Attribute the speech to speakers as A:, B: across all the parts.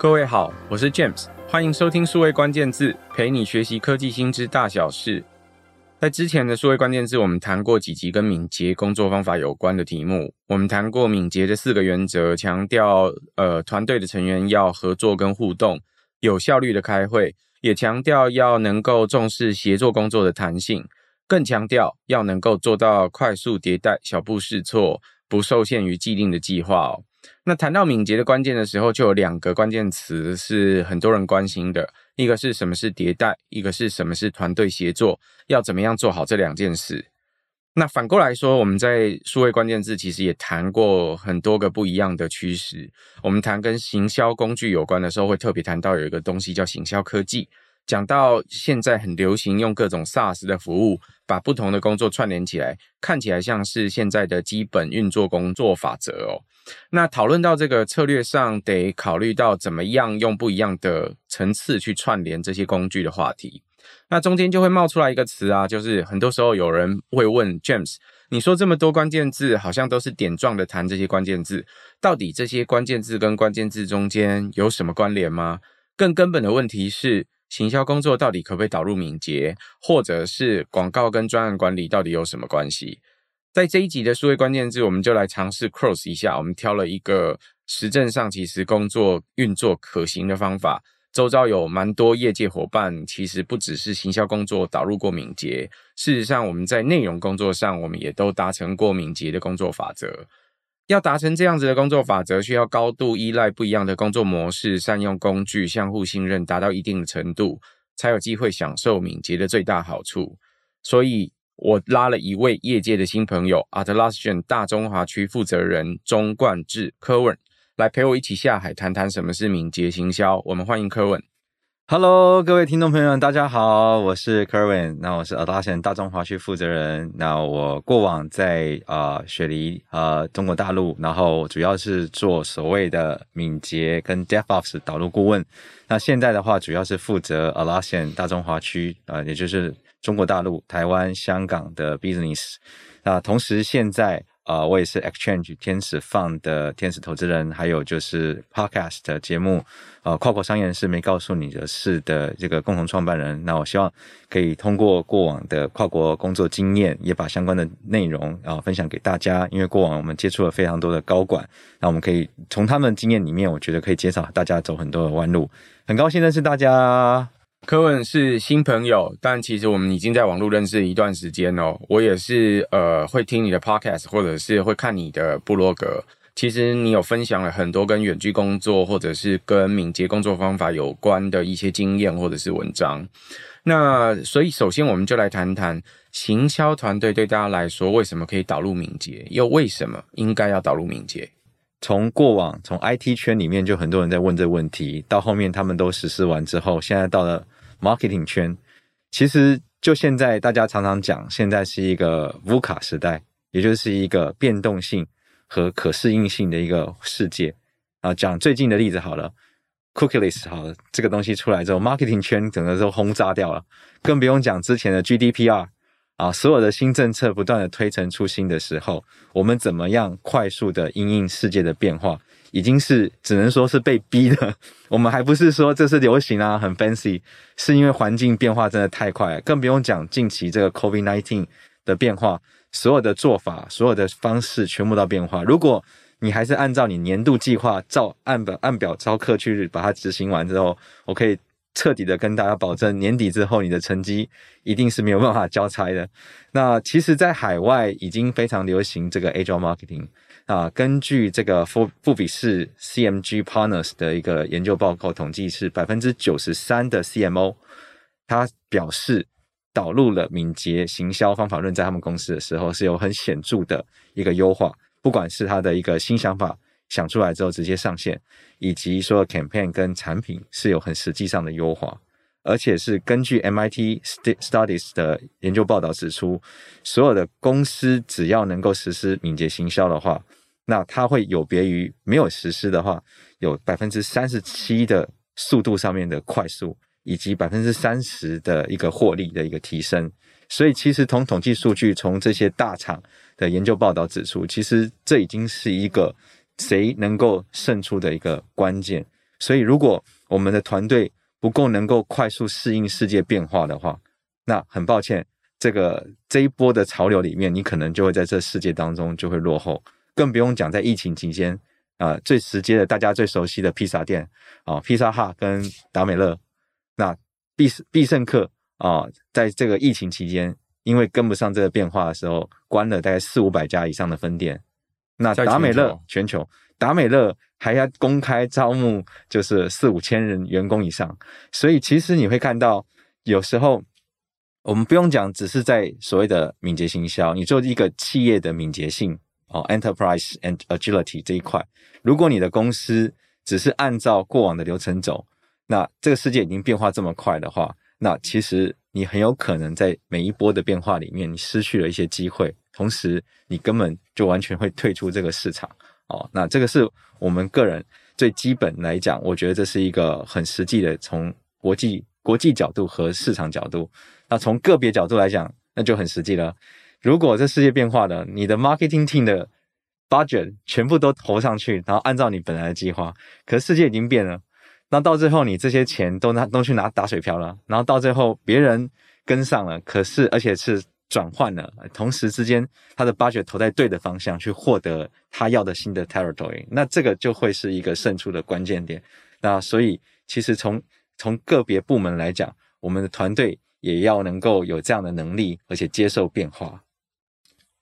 A: 各位好，我是 James，欢迎收听数位关键字，陪你学习科技新知大小事。在之前的数位关键字，我们谈过几集跟敏捷工作方法有关的题目。我们谈过敏捷的四个原则，强调呃团队的成员要合作跟互动，有效率的开会，也强调要能够重视协作工作的弹性，更强调要能够做到快速迭代、小步试错，不受限于既定的计划哦。那谈到敏捷的关键的时候，就有两个关键词是很多人关心的，一个是什么是迭代，一个是什么是团队协作，要怎么样做好这两件事。那反过来说，我们在数位关键字其实也谈过很多个不一样的趋势。我们谈跟行销工具有关的时候，会特别谈到有一个东西叫行销科技。讲到现在很流行用各种 SaaS 的服务，把不同的工作串联起来，看起来像是现在的基本运作工作法则哦。那讨论到这个策略上，得考虑到怎么样用不一样的层次去串联这些工具的话题。那中间就会冒出来一个词啊，就是很多时候有人会问 James，你说这么多关键字，好像都是点状的谈这些关键字，到底这些关键字跟关键字中间有什么关联吗？更根本的问题是，行销工作到底可不可以导入敏捷，或者是广告跟专案管理到底有什么关系？在这一集的数位关键字，我们就来尝试 cross 一下。我们挑了一个实证上其实工作运作可行的方法。周遭有蛮多业界伙伴，其实不只是行销工作导入过敏捷，事实上我们在内容工作上，我们也都达成过敏捷的工作法则。要达成这样子的工作法则，需要高度依赖不一样的工作模式，善用工具，相互信任，达到一定的程度，才有机会享受敏捷的最大好处。所以。我拉了一位业界的新朋友，Atlasian 大中华区负责人钟冠志 Kerwin 来陪我一起下海谈谈什么是敏捷行销。我们欢迎 Kerwin。
B: Hello，各位听众朋友们，大家好，我是 Kerwin。那我是 Atlasian 大中华区负责人。那我过往在啊、雪梨啊、中国大陆，然后主要是做所谓的敏捷跟 DevOps 导入顾问。那现在的话，主要是负责 Atlasian 大中华区啊、也就是。中国大陆、台湾、香港的 business，那同时现在啊、呃，我也是 Exchange 天使 Fund 的天使投资人，还有就是 Podcast 节目，呃，跨国商业人士没告诉你的事的这个共同创办人。那我希望可以通过过往的跨国工作经验，也把相关的内容啊、分享给大家。因为过往我们接触了非常多的高管，那我们可以从他们经验里面，我觉得可以减少大家走很多的弯路。很高兴认识大家。
A: 柯文是新朋友，但其实我们已经在网络认识一段时间哦。我也是呃会听你的 podcast，或者是会看你的部落格。其实你有分享了很多跟远距工作，或者是跟敏捷工作方法有关的一些经验，或者是文章。那所以首先我们就来谈谈行销团队对大家来说为什么可以导入敏捷，又为什么应该要导入敏捷？
B: 从过往从 IT 圈里面就很多人在问这个问题，到后面他们都实施完之后，现在到了 marketing 圈，其实就现在大家常常讲，现在是一个 VUCA 时代，也就是一个变动性和可适应性的一个世界。啊，讲最近的例子好了，Cookieless 好了，这个东西出来之后，marketing 圈整个都轰炸掉了，更不用讲之前的 GDPR。啊，所有的新政策不断的推陈出新的时候，我们怎么样快速的因应世界的变化，已经是只能说是被逼的。我们还不是说这是流行啊，很 fancy，是因为环境变化真的太快，更不用讲近期这个 COVID nineteen 的变化，所有的做法、所有的方式全部都变化。如果你还是按照你年度计划，照按表按表招课去把它执行完之后，我可以。彻底的跟大家保证，年底之后你的成绩一定是没有办法交差的。那其实，在海外已经非常流行这个 Agile Marketing 啊。根据这个富富比士 CMG Partners 的一个研究报告统计，是百分之九十三的 CMO，他表示导入了敏捷行销方法论在他们公司的时候，是有很显著的一个优化，不管是他的一个新想法。想出来之后直接上线，以及说 campaign 跟产品是有很实际上的优化，而且是根据 MIT Studies 的研究报道指出，所有的公司只要能够实施敏捷行销的话，那它会有别于没有实施的话，有百分之三十七的速度上面的快速，以及百分之三十的一个获利的一个提升。所以其实从统计数据，从这些大厂的研究报道指出，其实这已经是一个。谁能够胜出的一个关键，所以，如果我们的团队不够能够快速适应世界变化的话，那很抱歉，这个这一波的潮流里面，你可能就会在这世界当中就会落后。更不用讲在疫情期间啊、最直接的大家最熟悉的披萨店啊，披萨哈跟达美乐，那必必胜客啊，在这个疫情期间，因为跟不上这个变化的时候，关了大概四五百家以上的分店。那达美乐全球，达美乐还要公开招募，就是四五千人员工以上。所以其实你会看到，有时候我们不用讲，只是在所谓的敏捷行销，你做一个企业的敏捷性哦，enterprise and agility 这一块，如果你的公司只是按照过往的流程走，那这个世界已经变化这么快的话，那其实你很有可能在每一波的变化里面，你失去了一些机会。同时，你根本就完全会退出这个市场哦。那这个是我们个人最基本来讲，我觉得这是一个很实际的，从国际国际角度和市场角度。那从个别角度来讲，那就很实际了。如果这世界变化了，你的 marketing team 的 budget 全部都投上去，然后按照你本来的计划，可是世界已经变了。那到最后，你这些钱都拿都去拿打水漂了，然后到最后别人跟上了，可是而且是。转换了，同时之间，他的 budget 投在对的方向，去获得他要的新的 territory，那这个就会是一个胜出的关键点。那所以，其实从从个别部门来讲，我们的团队也要能够有这样的能力，而且接受变化。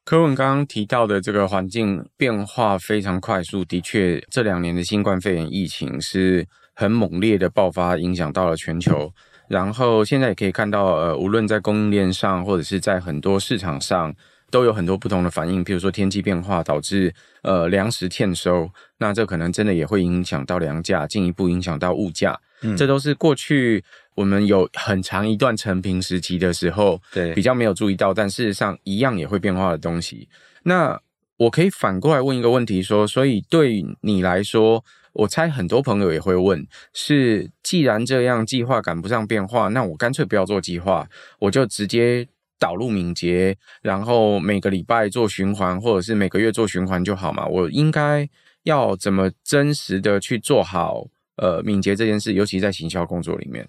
A: 柯文刚刚提到的这个环境变化非常快速，的确，这两年的新冠肺炎疫情是很猛烈的爆发，影响到了全球。然后现在也可以看到，呃，无论在供应链上，或者是在很多市场上，都有很多不同的反应。譬如说天气变化导致呃粮食欠收，那这可能真的也会影响到粮价，进一步影响到物价。嗯，这都是过去我们有很长一段成平时期的时候，对，比较没有注意到，但事实上一样也会变化的东西。那我可以反过来问一个问题说，所以对你来说，我猜很多朋友也会问：是既然这样，计划赶不上变化，那我干脆不要做计划，我就直接导入敏捷，然后每个礼拜做循环，或者是每个月做循环就好嘛？我应该要怎么真实的去做好呃敏捷这件事？尤其在行销工作里面，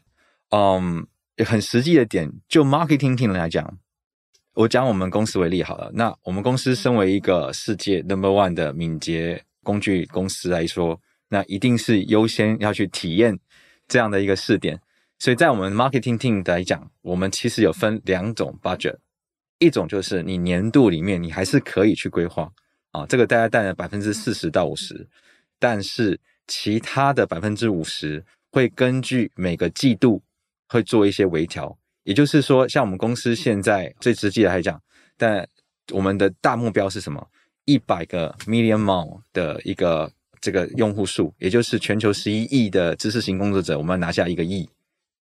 B: 嗯，很实际的点，就 marketing team 来讲，我讲我们公司为例好了。那我们公司身为一个世界 number one 的敏捷工具公司来说。那一定是优先要去体验这样的一个试点，所以在我们 marketing team 来讲，我们其实有分两种 budget，一种就是你年度里面你还是可以去规划啊，这个大概占了百分之四十到五十，但是其他的百分之五十会根据每个季度会做一些微调，也就是说，像我们公司现在最实际的来讲，但我们的大目标是什么？一百个 million mile 的一个。这个用户数，也就是全球十一亿的知识型工作者，我们要拿下一个亿。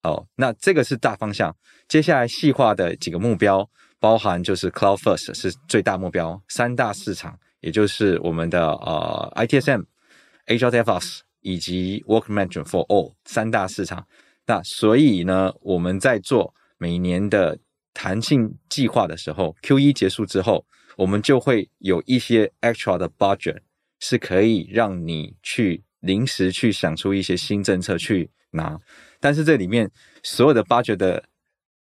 B: 好，那这个是大方向。接下来细化的几个目标，包含就是 Cloud First 是最大目标，三大市场，也就是我们的呃 ITSM、Agile DevOps 以及 Work Management for All 三大市场。那所以呢，我们在做每年的弹性计划的时候，Q1 结束之后，我们就会有一些 extra 的 budget。是可以让你去临时去想出一些新政策去拿，但是这里面所有的挖掘的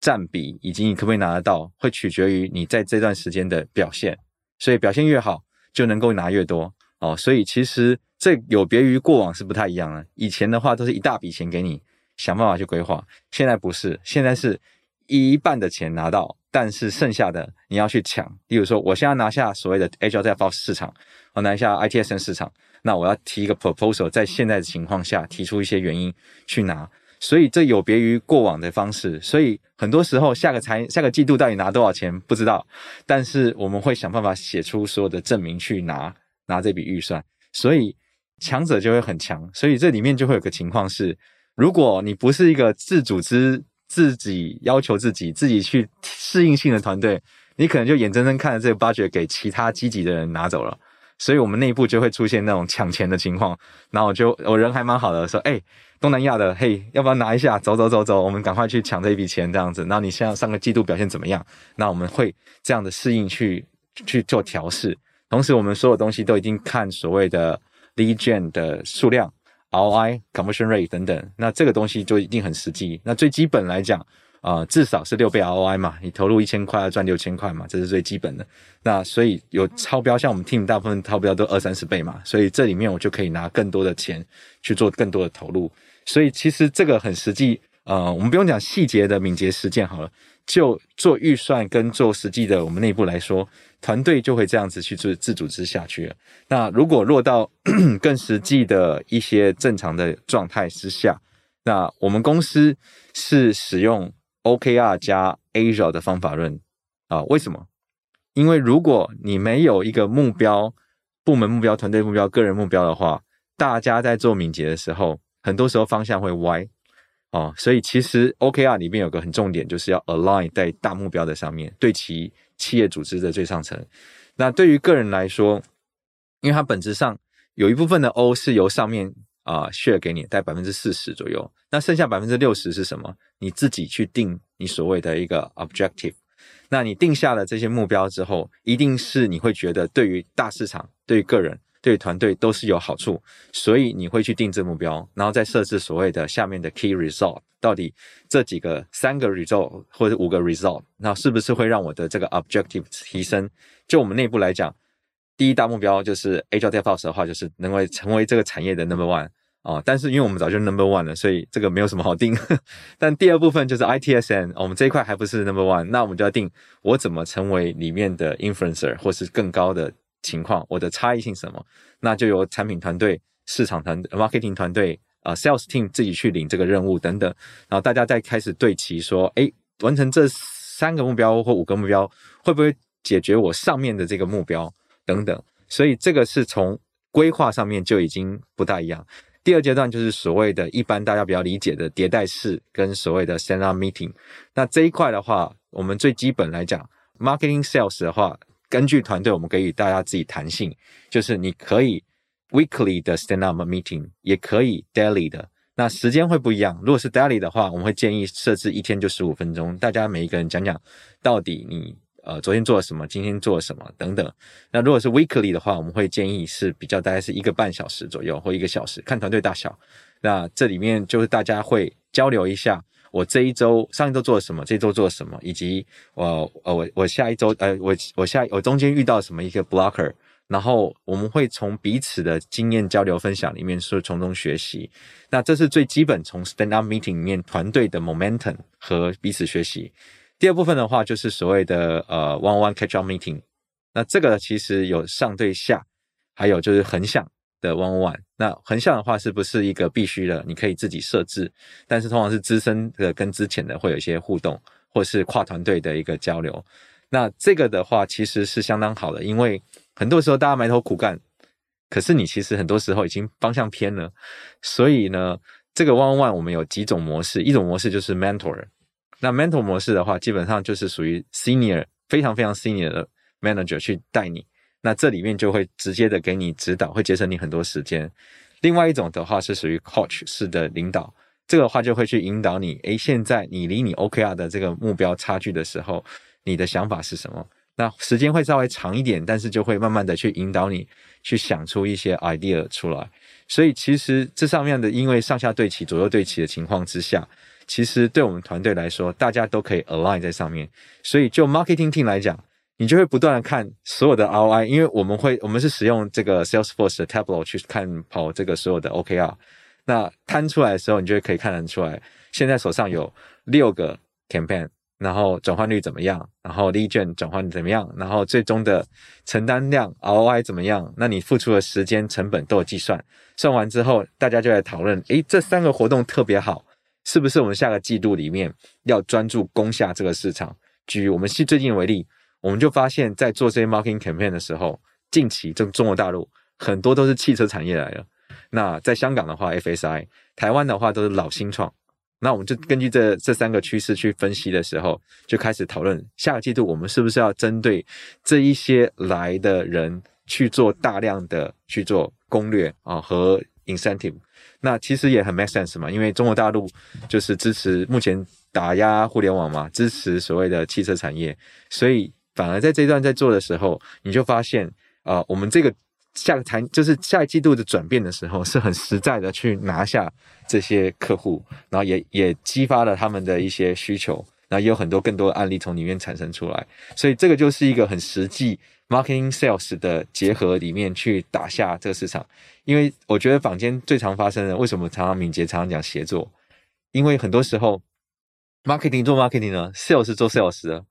B: 占比以及你可不可以拿得到，会取决于你在这段时间的表现。所以表现越好，就能够拿越多哦。所以其实这有别于过往是不太一样的。以前的话都是一大笔钱给你想办法去规划，现在不是，现在是一半的钱拿到。但是剩下的你要去抢，例如说，我现在拿下所谓的 Agile DevOps 市场，我拿下 ITSM 市场，那我要提一个 proposal，在现在的情况下提出一些原因去拿，所以这有别于过往的方式，所以很多时候下个财下个季度到底拿多少钱不知道，但是我们会想办法写出所有的证明去拿拿这笔预算，所以强者就会很强，所以这里面就会有个情况是，如果你不是一个自组织。自己要求自己，自己去适应性的团队，你可能就眼睁睁看着这个 budget 给其他积极的人拿走了，所以我们内部就会出现那种抢钱的情况。然后我就我人还蛮好的，说，哎，东南亚的，嘿，要不要拿一下？走走走走，我们赶快去抢这一笔钱，这样子。那你现在上个季度表现怎么样？那我们会这样的适应去去做调试。同时，我们所有东西都已经看所谓的 lead 券的数量 ROI、conversion rate 等等，那这个东西就一定很实际。那最基本来讲，呃，至少是六倍 ROI 嘛，你投入一千块要赚六千块嘛，这是最基本的。那所以有超标，像我们 team 大部分超标都二三十倍嘛，所以这里面我就可以拿更多的钱去做更多的投入。所以其实这个很实际，呃，我们不用讲细节的敏捷实践好了，就做预算跟做实际的，我们内部来说。团队就会这样子去做自组织下去了。那如果落到 更实际的一些正常的状态之下，那我们公司是使用 OKR 加 Asia 的方法论啊？为什么？因为如果你没有一个目标、部门目标、团队目标、个人目标的话，大家在做敏捷的时候，很多时候方向会歪哦。所以其实 OKR 里面有个很重点，就是要 align 在大目标的上面，对齐。企业组织的最上层，那对于个人来说，因为它本质上有一部分的 O 是由上面啊、share 给你，带百分之四十左右，那剩下百分之六十是什么？你自己去定你所谓的一个 objective。那你定下了这些目标之后，一定是你会觉得对于大市场、对于个人。对于团队都是有好处，所以你会去定制目标，然后再设置所谓的下面的 key result，到底这几个三个 result 或者五个 result，那是不是会让我的这个 objective 提升？就我们内部来讲，第一大目标就是 Agile DevOps 的话，就是能够成为这个产业的 number one 啊。但是因为我们早就 number one 了，所以这个没有什么好定。但第二部分就是 I T S N，我们这一块还不是 number one，那我们就要定我怎么成为里面的 influencer 或是更高的。情况，我的差异性什么？那就由产品团队、市场团队、marketing 团队啊、sales team 自己去领这个任务等等，然后大家再开始对齐说，哎，完成这三个目标或五个目标，会不会解决我上面的这个目标等等？所以这个是从规划上面就已经不大一样。第二阶段就是所谓的一般大家比较理解的迭代式跟所谓的 stand up meeting。那这一块的话，我们最基本来讲，marketing sales 的话。根据团队，我们给予大家自己弹性，就是你可以 weekly 的 stand up meeting，也可以 daily 的。那时间会不一样。如果是 daily 的话，我们会建议设置一天就十五分钟，大家每一个人讲讲到底你呃昨天做了什么，今天做了什么等等。那如果是 weekly 的话，我们会建议是比较大概是一个半小时左右或一个小时，看团队大小。那这里面就是大家会交流一下。我这一周上一周做了什么？这周做了什么？以及我呃我我下一周呃我我下我中间遇到什么一个 blocker？然后我们会从彼此的经验交流分享里面是从中学习。那这是最基本从 stand up meeting 里面团队的 momentum 和彼此学习。第二部分的话就是所谓的呃 one on one catch up meeting。那这个其实有上对下，还有就是横向。的 one on one，那横向的话是不是一个必须的？你可以自己设置，但是通常是资深的跟之前的会有一些互动，或是跨团队的一个交流。那这个的话其实是相当好的，因为很多时候大家埋头苦干，可是你其实很多时候已经方向偏了。所以呢，这个 one on one 我们有几种模式，一种模式就是 mentor。那 mentor 模式的话，基本上就是属于 senior 非常非常 senior 的 manager 去带你。那这里面就会直接的给你指导，会节省你很多时间。另外一种的话是属于 coach 式的领导，这个的话就会去引导你。诶，现在你离你 OKR 的这个目标差距的时候，你的想法是什么？那时间会稍微长一点，但是就会慢慢的去引导你去想出一些 idea 出来。所以其实这上面的，因为上下对齐、左右对齐的情况之下，其实对我们团队来说，大家都可以 align 在上面。所以就 marketing team 来讲。你就会不断的看所有的 ROI，因为我们会，我们是使用这个 Salesforce 的 Tableau 去看跑这个所有的 OKR。那摊出来的时候，你就可以看得出来，现在手上有六个 campaign，然后转换率怎么样，然后 lead gen 转换怎么样，然后最终的承担量 ROI 怎么样？那你付出的时间成本都有计算，算完之后，大家就来讨论，诶，这三个活动特别好，是不是我们下个季度里面要专注攻下这个市场？举我们系最近为例。我们就发现，在做这些 marketing campaign 的时候，近期中中国大陆很多都是汽车产业来的。那在香港的话，FSI；台湾的话都是老新创。那我们就根据这这三个趋势去分析的时候，就开始讨论下个季度我们是不是要针对这一些来的人去做大量的去做攻略啊和 incentive。那其实也很 make sense 嘛，因为中国大陆就是支持目前打压互联网嘛，支持所谓的汽车产业，所以。反而在这段在做的时候，你就发现啊、呃，我们这个下个财就是下一季度的转变的时候，是很实在的去拿下这些客户，然后也也激发了他们的一些需求，然后也有很多更多的案例从里面产生出来，所以这个就是一个很实际 marketing sales 的结合里面去打下这个市场。因为我觉得坊间最常发生的，为什么常常敏捷常常讲协作？因为很多时候 marketing 做 marketing 呢，sales 做 sales 的。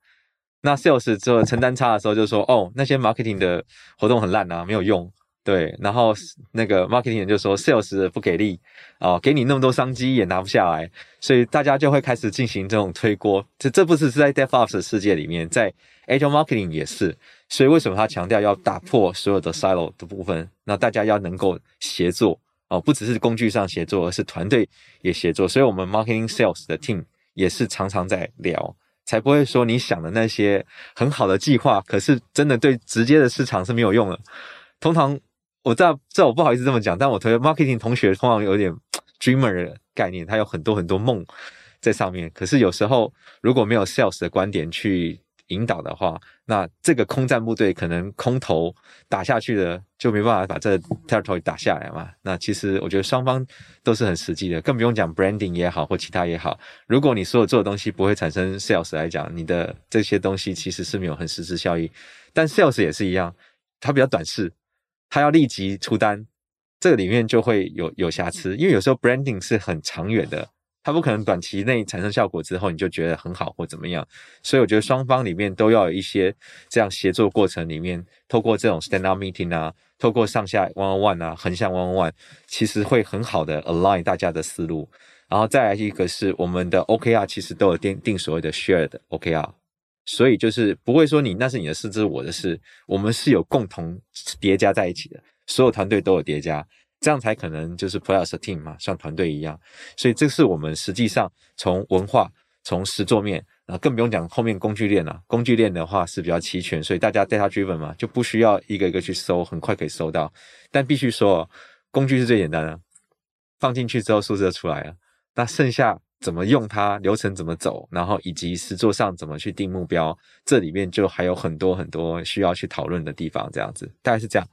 B: 那 sales 做承担差的时候，就说哦，那些 marketing 的活动很烂啊，没有用。对，然后那个 marketing 人就说 sales 不给力哦，给你那么多商机也拿不下来，所以大家就会开始进行这种推锅。这这不只是在 DevOps 的世界里面，在 Agile Marketing 也是。所以为什么他强调要打破所有的 silo 的部分？那大家要能够协作哦，不只是工具上协作，而是团队也协作。所以我们 marketing sales 的 team 也是常常在聊。才不会说你想的那些很好的计划，可是真的对直接的市场是没有用的。通常我知道，这我不好意思这么讲，但我同学 marketing 同学通常有点 dreamer 的概念，他有很多很多梦在上面。可是有时候如果没有 sales 的观点去引导的话，那这个空战部队可能空投打下去的就没办法把这 territory 打下来嘛。那其实我觉得双方都是很实际的，更不用讲 branding 也好或其他也好。如果你所有做的东西不会产生 sales 来讲，你的这些东西其实是没有很实质效益。但 sales 也是一样，它比较短视，它要立即出单，这个里面就会有有瑕疵，因为有时候 branding 是很长远的。它不可能短期内产生效果之后你就觉得很好或怎么样，所以我觉得双方里面都要有一些这样协作过程里面，透过这种 stand up meeting 啊，透过上下 one on one 啊，横向 one on one，其实会很好的 align 大家的思路。然后再来一个是我们的 OKR 其实都有定定所谓的 shared OKR，所以就是不会说你那是你的事，这是我的事，我们是有共同叠加在一起的，所有团队都有叠加。这样才可能就是 play as a team 嘛，像团队一样。所以这是我们实际上从文化、从实作面，然后更不用讲后面工具链了。工具链的话是比较齐全，所以大家 data driven 嘛，就不需要一个一个去搜，很快可以搜到。但必须说，工具是最简单的，放进去之后数字就出来了。那剩下怎么用它，流程怎么走，然后以及实作上怎么去定目标，这里面就还有很多很多需要去讨论的地方。这样子，大概是这样。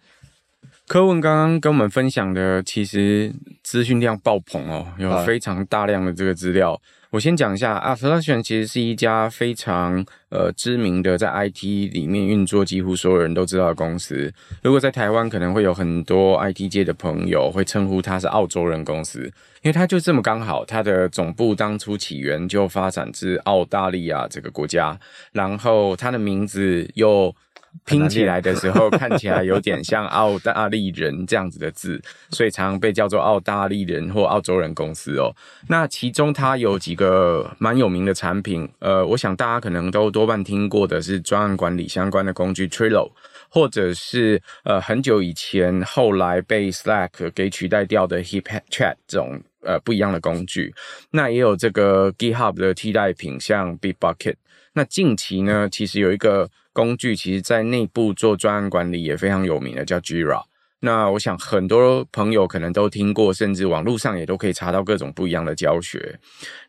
A: 柯文刚刚跟我们分享的，其实资讯量爆棚哦，有非常大量的这个资料。我先讲一下，Atlassian 其实是一家非常呃知名的，在 IT 里面运作几乎所有人都知道的公司。如果在台湾，可能会有很多 IT 界的朋友会称呼它是澳洲人公司，因为它就这么刚好，它的总部当初起源就发展自澳大利亚这个国家，然后它的名字又。拼起来的时候看起来有点像澳大利人这样子的字，所以常常被叫做澳大利人或澳洲人公司哦。那其中它有几个蛮有名的产品，呃，我想大家可能都多半听过的是专案管理相关的工具 Trello，或者是呃很久以前后来被 Slack 给取代掉的 HipChat 这种呃不一样的工具。那也有这个 GitHub 的替代品，像 Bitbucket。那近期呢，其实有一个。工具其实，在内部做专案管理也非常有名的，叫 Jira。那我想很多朋友可能都听过，甚至网络上也都可以查到各种不一样的教学。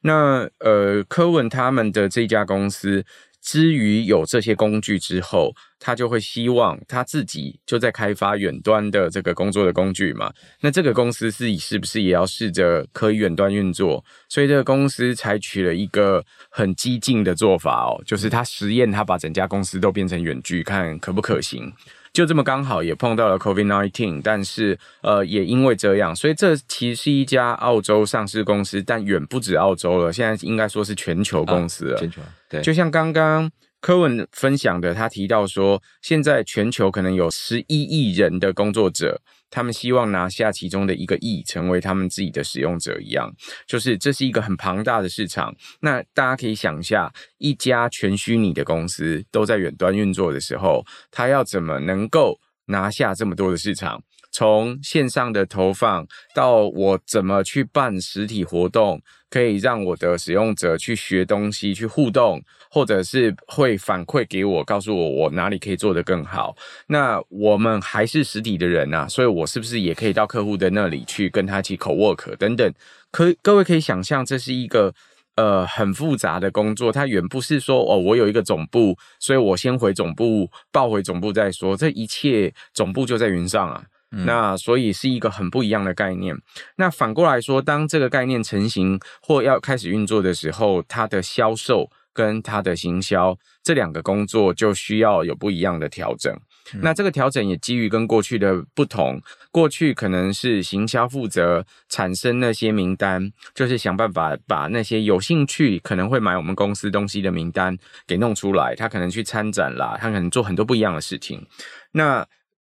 A: 那呃，柯文他们的这家公司。之于有这些工具之后，他就会希望他自己就在开发远端的这个工作的工具嘛。那这个公司自己是不是也要试着可以远端运作？所以这个公司采取了一个很激进的做法哦，就是他实验，他把整家公司都变成远距，看可不可行。就这么刚好也碰到了 COVID-19，但是呃也因为这样，所以这其实是一家澳洲上市公司，但远不止澳洲了，现在应该说是全球公司了。啊、全球对，就像刚刚柯文分享的，他提到说，现在全球可能有十一亿人的工作者。他们希望拿下其中的一个亿，成为他们自己的使用者一样，就是这是一个很庞大的市场。那大家可以想一下，一家全虚拟的公司都在远端运作的时候，他要怎么能够拿下这么多的市场？从线上的投放到我怎么去办实体活动，可以让我的使用者去学东西、去互动，或者是会反馈给我，告诉我我哪里可以做得更好。那我们还是实体的人啊，所以我是不是也可以到客户的那里去跟他一起 co-work 等等？可各位可以想象，这是一个呃很复杂的工作，它远不是说哦，我有一个总部，所以我先回总部报回总部再说，这一切总部就在云上啊。嗯、那所以是一个很不一样的概念。那反过来说，当这个概念成型或要开始运作的时候，它的销售跟他的行销这两个工作就需要有不一样的调整。那这个调整也基于跟过去的不同，过去可能是行销负责产生那些名单，就是想办法把那些有兴趣可能会买我们公司东西的名单给弄出来，他可能去参展啦，他可能做很多不一样的事情。那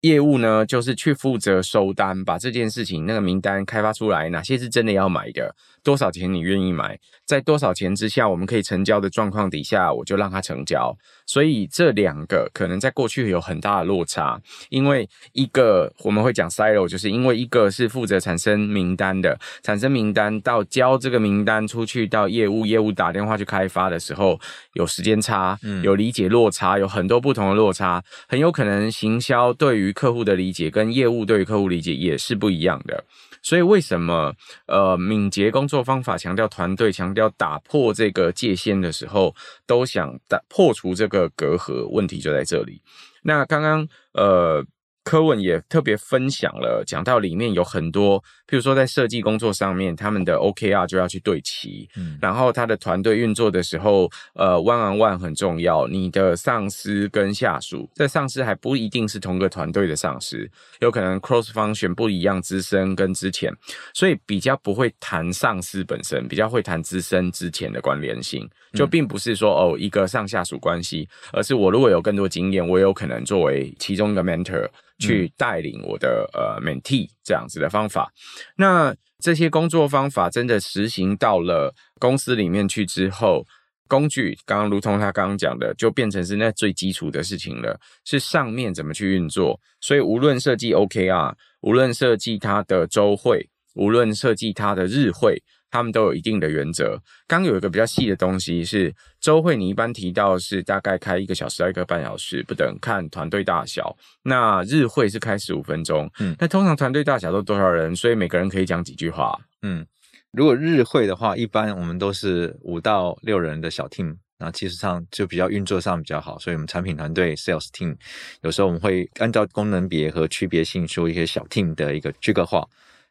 A: 业务呢，就是去负责收单，把这件事情那个名单开发出来，哪些是真的要买的，多少钱你愿意买，在多少钱之下我们可以成交的状况底下，我就让他成交。所以这两个可能在过去有很大的落差，因为一个我们会讲 silo，就是因为一个是负责产生名单的，产生名单到交这个名单出去到业务，业务打电话去开发的时候有时间差，有理解落差，有很多不同的落差，很有可能行销对于客户的理解跟业务对于客户理解也是不一样的。所以为什么呃敏捷工作方法强调团队，强调打破这个界限的时候，都想打破除这个隔阂？问题就在这里。那刚刚呃。柯文也特别分享了，讲到里面有很多，譬如说在设计工作上面，他们的 OKR 就要去对齐，嗯，然后他的团队运作的时候，呃，one on one 很重要，你的上司跟下属，这上司还不一定是同个团队的上司，有可能 cross function 不一样，资深跟之前，所以比较不会谈上司本身，比较会谈资深之前的关联性，就并不是说哦一个上下属关系，而是我如果有更多经验，我有可能作为其中一个 mentor。去带领我的呃 mentee 这样子的方法，那这些工作方法真的实行到了公司里面去之后，工具刚刚如同他刚刚讲的，就变成是那最基础的事情了，是上面怎么去运作。所以无论设计 OKR，无论设计它的周会，无论设计它的日会。他们都有一定的原则。刚有一个比较细的东西是周会，你一般提到是大概开一个小时到一个半小时不等，看团队大小。那日会是开十五分钟，嗯，那通常团队大小都多少人？所以每个人可以讲几句话，
B: 嗯。如果日会的话，一般我们都是五到六人的小 team，然后其实上就比较运作上比较好。所以我们产品团队 sales team 有时候我们会按照功能别和区别性说一些小 team 的一个区隔化。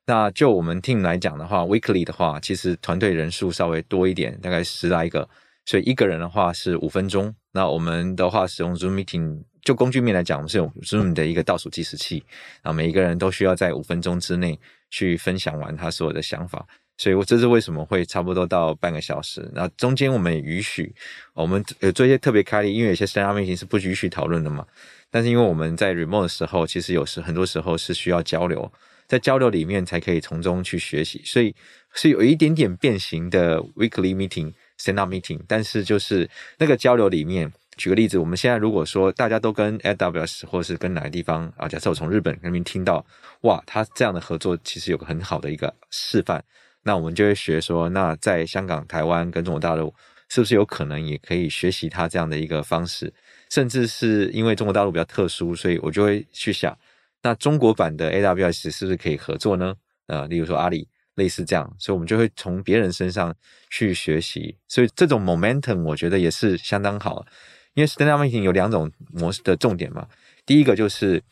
B: 那就我们 team 来讲的话，weekly 的话，其实团队人数稍微多一点，大概十来个，所以一个人的话是五分钟。那我们的话使用 Zoom Meeting，就工具面来讲，我们是用 Zoom 的一个倒数计时器，然后每一个人都需要在五分钟之内去分享完他所有的想法。所以，我这是为什么会差不多到半个小时。那中间我们也允许我们有做一些特别开例，因为有些 stand-up meeting 是不允许讨论的嘛。但是因为我们在 remote 的时候，其实有时很多时候是需要交流。在交流里面才可以从中去学习，所以是有一点点变形的 weekly meeting stand up meeting，但是就是那个交流里面，举个例子，我们现在如果说大家都跟 AWS 或是跟哪个地方啊，假设我从日本那边听到，哇，他这样的合作其实有个很好的一个示范，那我们就会学说，那在香港、台湾跟中国大陆，是不是有可能也可以学习他这样的一个方式？甚至是因为中国大陆比较特殊，所以我就会去想。那中国版的 AWS 是不是可以合作呢？呃，例如说阿里类似这样，所以我们就会从别人身上去学习。所以这种 momentum 我觉得也是相当好，因为 stand-up meeting 有两种模式的重点嘛。第一个就是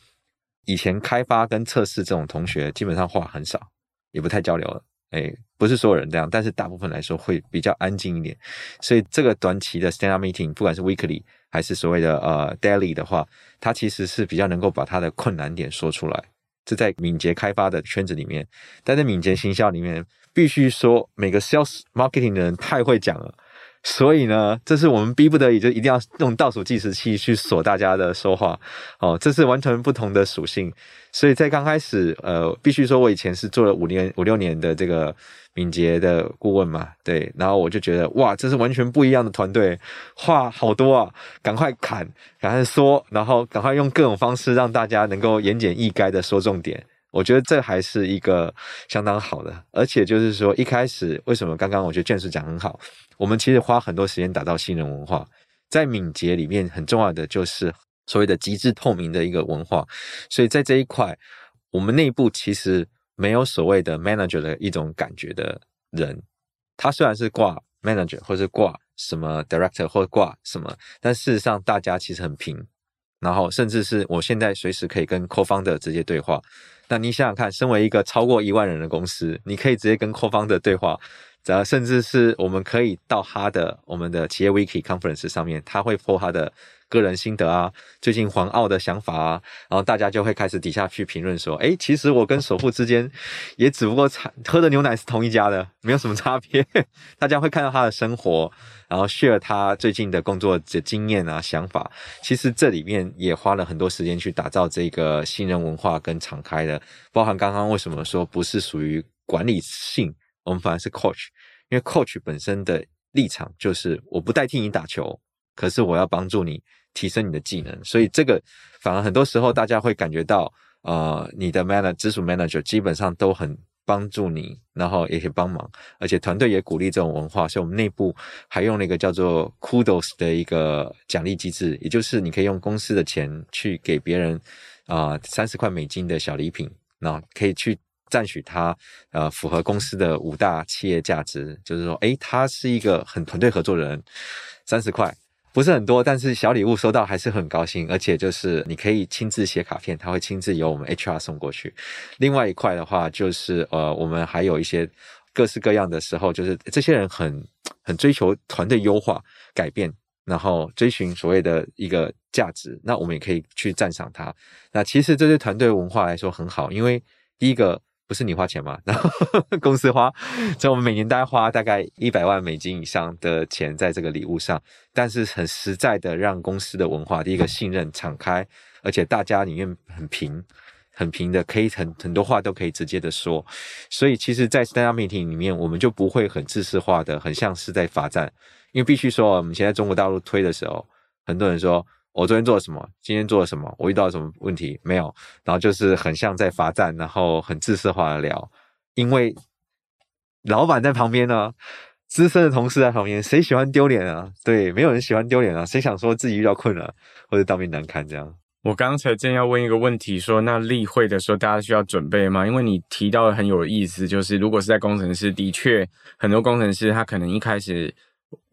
B: 以前开发跟测试这种同学基本上话很少，也不太交流了。哎，不是所有人这样，但是大部分来说会比较安静一点。所以这个短期的 stand-up meeting，不管是 weekly 还是所谓的呃 daily 的话，它其实是比较能够把它的困难点说出来。这在敏捷开发的圈子里面，但在敏捷行销里面，必须说每个 sales marketing 的人太会讲了。所以呢，这是我们逼不得已就一定要用倒数计时器去锁大家的说话，哦，这是完全不同的属性。所以在刚开始，呃，必须说我以前是做了五年、五六年的这个敏捷的顾问嘛，对，然后我就觉得哇，这是完全不一样的团队，话好多啊，赶快砍，赶快说，然后赶快用各种方式让大家能够言简意赅的说重点。我觉得这还是一个相当好的，而且就是说一开始为什么刚刚我觉得 James 讲很好，我们其实花很多时间打造信任文化，在敏捷里面很重要的就是所谓的极致透明的一个文化，所以在这一块，我们内部其实没有所谓的 manager 的一种感觉的人，他虽然是挂 manager 或是挂什么 director 或挂什么，但事实上大家其实很平。然后甚至是我现在随时可以跟 co-founder 直接对话。那你想想看，身为一个超过一万人的公司，你可以直接跟库方的对话。呃甚至是我们可以到他的我们的企业 Wiki Conference 上面，他会 po 他的个人心得啊，最近黄澳的想法啊，然后大家就会开始底下去评论说，诶，其实我跟首富之间也只不过喝的牛奶是同一家的，没有什么差别。大家会看到他的生活，然后 share 他最近的工作的经验啊、想法。其实这里面也花了很多时间去打造这个信任文化跟敞开的，包含刚刚为什么说不是属于管理性。我们反而是 coach，因为 coach 本身的立场就是我不代替你打球，可是我要帮助你提升你的技能，所以这个反而很多时候大家会感觉到，呃，你的 manager 直属 manager 基本上都很帮助你，然后也可以帮忙，而且团队也鼓励这种文化，所以我们内部还用了一个叫做 kudos 的一个奖励机制，也就是你可以用公司的钱去给别人啊三十块美金的小礼品，然后可以去。赞许他，呃，符合公司的五大企业价值，就是说，诶，他是一个很团队合作的人，三十块不是很多，但是小礼物收到还是很高兴，而且就是你可以亲自写卡片，他会亲自由我们 HR 送过去。另外一块的话，就是呃，我们还有一些各式各样的时候，就是这些人很很追求团队优化、改变，然后追寻所谓的一个价值，那我们也可以去赞赏他。那其实这对团队文化来说很好，因为第一个。不是你花钱吗？然后公司花，所以我们每年大概花大概一百万美金以上的钱在这个礼物上，但是很实在的让公司的文化，第一个信任、敞开，而且大家里面很平、很平的，可以很很多话都可以直接的说。所以其实，在 stand up meeting 里面，我们就不会很自私化的，很像是在罚站，因为必须说，我们现在中国大陆推的时候，很多人说。我昨天做了什么？今天做了什么？我遇到了什么问题？没有。然后就是很像在罚站，然后很自私化的聊。因为老板在旁边呢，资深的同事在旁边，谁喜欢丢脸啊？对，没有人喜欢丢脸啊。谁想说自己遇到困难或者当面难堪这样？
A: 我刚才正要问一个问题，说那例会的时候大家需要准备吗？因为你提到的很有意思，就是如果是在工程师，的确很多工程师他可能一开始，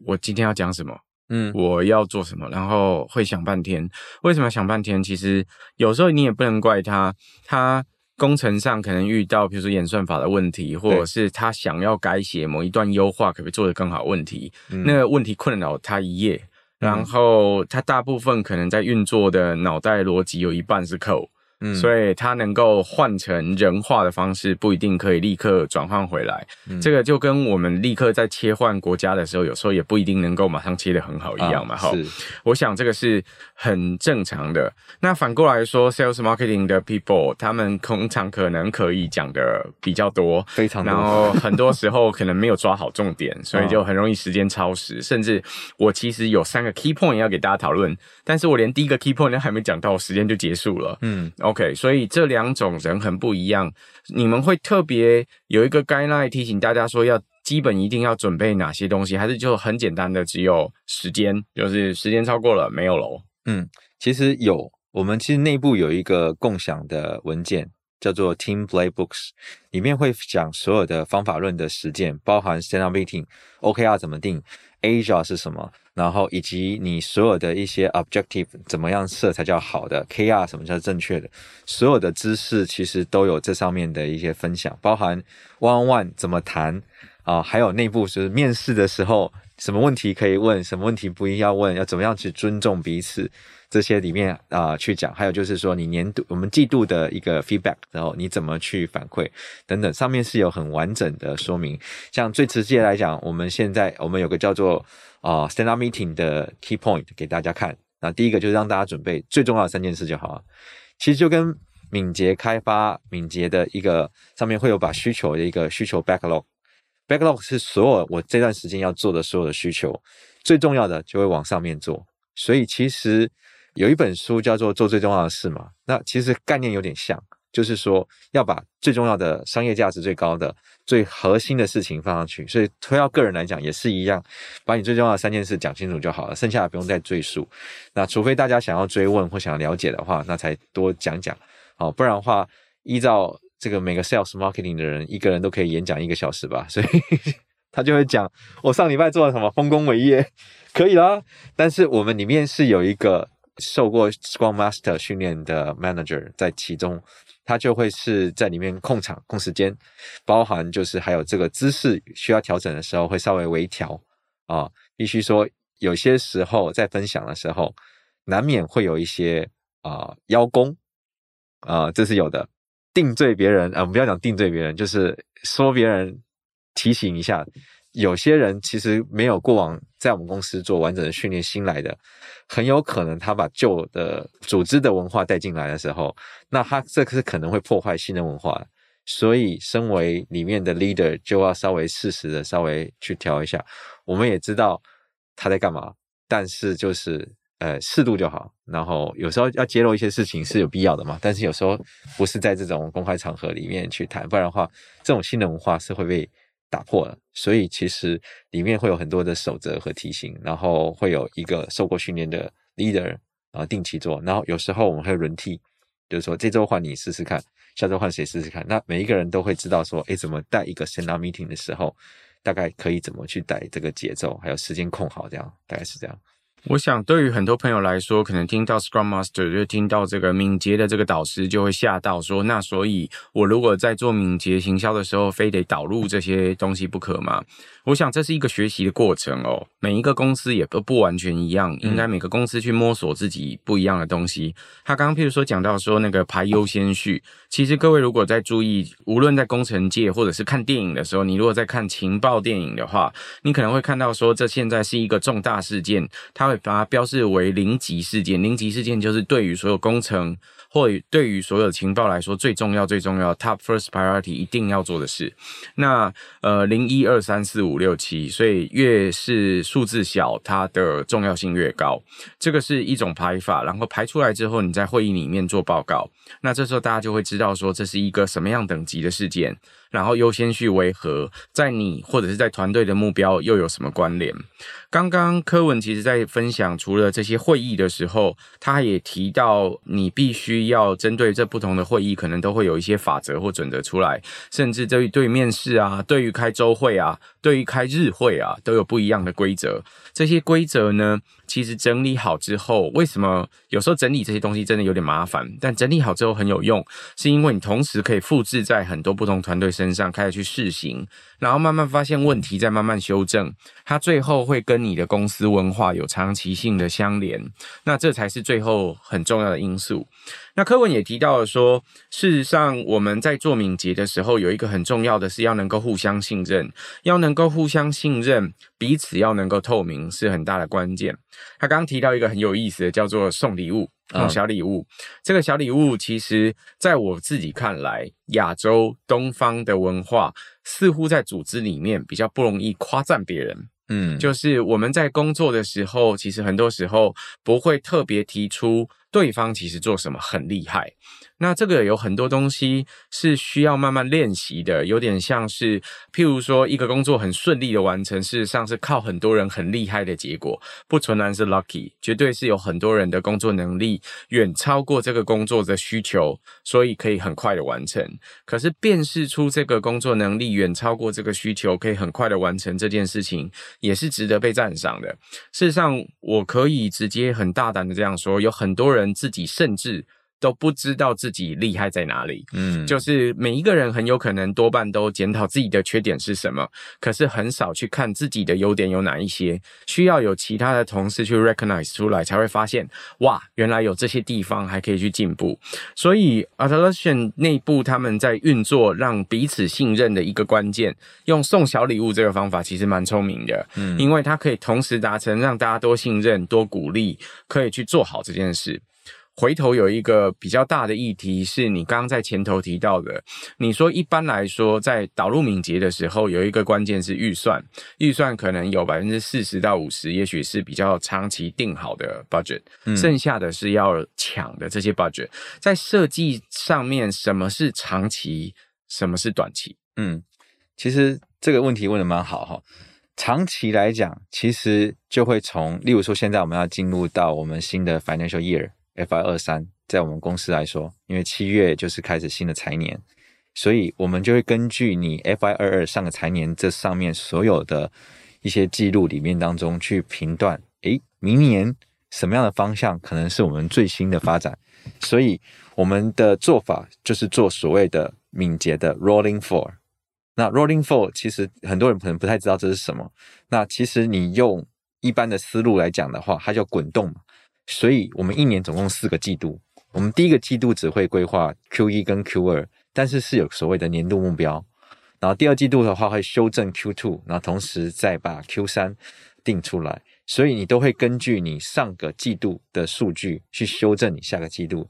A: 我今天要讲什么？嗯，我要做什么，然后会想半天。为什么想半天？其实有时候你也不能怪他，他工程上可能遇到，比如说演算法的问题，或者是他想要改写某一段优化，可不可以做得更好？问题，嗯、那个问题困扰他一夜，然后他大部分可能在运作的脑袋逻辑有一半是 code。嗯，所以它能够换成人话的方式，不一定可以立刻转换回来。嗯，这个就跟我们立刻在切换国家的时候，有时候也不一定能够马上切得很好一样嘛。哈，是，我想这个是很正常的。那反过来说，sales marketing 的 people，他们通常可能可以讲的比较多，
B: 非常多，
A: 然后很多时候可能没有抓好重点，所以就很容易时间超时。甚至我其实有三个 key point 要给大家讨论，但是我连第一个 key point 都还没讲到，时间就结束了。嗯。OK，所以这两种人很不一样。你们会特别有一个 guideline 提醒大家说，要基本一定要准备哪些东西，还是就很简单的只有时间，就是时间超过了没有喽？
B: 嗯，其实有，我们其实内部有一个共享的文件，叫做 Team Playbooks，里面会讲所有的方法论的实践，包含 stand up meeting、OKR 怎么定，Agile 是什么。然后以及你所有的一些 objective 怎么样设才叫好的，KR 什么叫正确的，所有的知识其实都有这上面的一些分享，包含 one on one 怎么谈啊，还有内部就是面试的时候什么问题可以问，什么问题不一定要问，要怎么样去尊重彼此。这些里面啊、去讲，还有就是说你年度我们季度的一个 feedback，然后你怎么去反馈等等，上面是有很完整的说明。像最直接来讲，我们现在我们有个叫做啊、呃、stand up meeting 的 key point 给大家看。那第一个就是让大家准备最重要的三件事就好了。其实就跟敏捷开发、敏捷的一个上面会有把需求的一个需求 backlog Backlog 是所有我这段时间要做的所有的需求，最重要的就会往上面做。所以其实。有一本书叫做《做最重要的事》嘛，那其实概念有点像，就是说要把最重要的商业价值最高的、最核心的事情放上去。所以推到个人来讲也是一样，把你最重要的三件事讲清楚就好了，剩下的不用再赘述。那除非大家想要追问或想要了解的话，那才多讲讲。好，不然的话，依照这个每个 sales marketing 的人，一个人都可以演讲一个小时吧，所以 他就会讲我上礼拜做了什么丰功伟业，可以啦。但是我们里面是有一个。受过 Scrum Master 训练的 Manager 在其中，他就会是在里面控场、控时间，包含就是还有这个姿势需要调整的时候会稍微微调啊。必须说，有些时候在分享的时候，难免会有一些啊邀功啊，这是有的。定罪别人啊，我们不要讲定罪别人，就是说别人提醒一下。有些人其实没有过往在我们公司做完整的训练，新来的很有可能他把旧的组织的文化带进来的时候，那他这个是可能会破坏新的文化。所以，身为里面的 leader 就要稍微适时的稍微去调一下。我们也知道他在干嘛，但是就是呃适度就好。然后有时候要揭露一些事情是有必要的嘛，但是有时候不是在这种公开场合里面去谈，不然的话，这种新的文化是会被。打破了，所以其实里面会有很多的守则和提醒，然后会有一个受过训练的 leader，然后定期做，然后有时候我们会轮替，就是说这周换你试试看，下周换谁试试看，那每一个人都会知道说，诶，怎么带一个 stand meeting 的时候，大概可以怎么去带这个节奏，还有时间控好，这样大概是这样。
A: 我想，对于很多朋友来说，可能听到 Scrum Master 就听到这个敏捷的这个导师，就会吓到说：那所以，我如果在做敏捷行销的时候，非得导入这些东西不可吗？我想这是一个学习的过程哦。每一个公司也都不完全一样，应该每个公司去摸索自己不一样的东西。他刚刚譬如说讲到说那个排优先序，其实各位如果在注意，无论在工程界或者是看电影的时候，你如果在看情报电影的话，你可能会看到说这现在是一个重大事件，它会把它标示为零级事件。零级事件就是对于所有工程或对于所有情报来说最重要、最重要 top first priority 一定要做的事。那呃零一二三四五六七，所以越是数字小，它的重要性越高。这个是一种排法，然后排出来之后，你在会议里面做报告。那这时候大家就会知道说这是一个什么样等级的事件。然后优先序为何，在你或者是在团队的目标又有什么关联？刚刚柯文其实在分享，除了这些会议的时候，他也提到你必须要针对这不同的会议，可能都会有一些法则或准则出来，甚至对于对面试啊，对于开周会啊，对于开日会啊，都有不一样的规则。这些规则呢，其实整理好之后，为什么有时候整理这些东西真的有点麻烦？但整理好之后很有用，是因为你同时可以复制在很多不同团队身上，开始去试行，然后慢慢发现问题，再慢慢修正，它最后会跟你的公司文化有长期性的相连，那这才是最后很重要的因素。那柯文也提到了说，事实上我们在做敏捷的时候，有一个很重要的是要能够互相信任，要能够互相信任，彼此要能够透明，是很大的关键。他刚刚提到一个很有意思的，叫做送礼物，送小礼物。嗯、这个小礼物，其实在我自己看来，亚洲东方的文化似乎在组织里面比较不容易夸赞别人。嗯，就是我们在工作的时候，其实很多时候不会特别提出。对方其实做什么很厉害，那这个有很多东西是需要慢慢练习的，有点像是，譬如说一个工作很顺利的完成，事实上是靠很多人很厉害的结果，不纯然是 lucky，绝对是有很多人的工作能力远超过这个工作的需求，所以可以很快的完成。可是辨识出这个工作能力远超过这个需求，可以很快的完成这件事情，也是值得被赞赏的。事实上，我可以直接很大胆的这样说，有很多人。人自己甚至都不知道自己厉害在哪里，嗯，就是每一个人很有可能多半都检讨自己的缺点是什么，可是很少去看自己的优点有哪一些，需要有其他的同事去 recognize 出来，才会发现，哇，原来有这些地方还可以去进步。所以 Atlassian 内部他们在运作让彼此信任的一个关键，用送小礼物这个方法其实蛮聪明的，嗯，因为它可以同时达成让大家多信任、多鼓励，可以去做好这件事。回头有一个比较大的议题，是你刚刚在前头提到的。你说一般来说，在导入敏捷的时候，有一个关键是预算，预算可能有百分之四十到五十，也许是比较长期定好的 budget，剩下的是要抢的这些 budget。在设计上面，什么是长期，什么是短期？
B: 嗯，其实这个问题问的蛮好哈。长期来讲，其实就会从，例如说，现在我们要进入到我们新的 financial year。FI 二三，在我们公司来说，因为七月就是开始新的财年，所以我们就会根据你 FI 二二上个财年这上面所有的一些记录里面当中去评断，诶，明年什么样的方向可能是我们最新的发展，所以我们的做法就是做所谓的敏捷的 rolling Four。那 rolling Four 其实很多人可能不太知道这是什么。那其实你用一般的思路来讲的话，它叫滚动嘛。所以我们一年总共四个季度，我们第一个季度只会规划 Q 一跟 Q 二，但是是有所谓的年度目标。然后第二季度的话会修正 Q two，然后同时再把 Q 三定出来。所以你都会根据你上个季度的数据去修正你下个季度。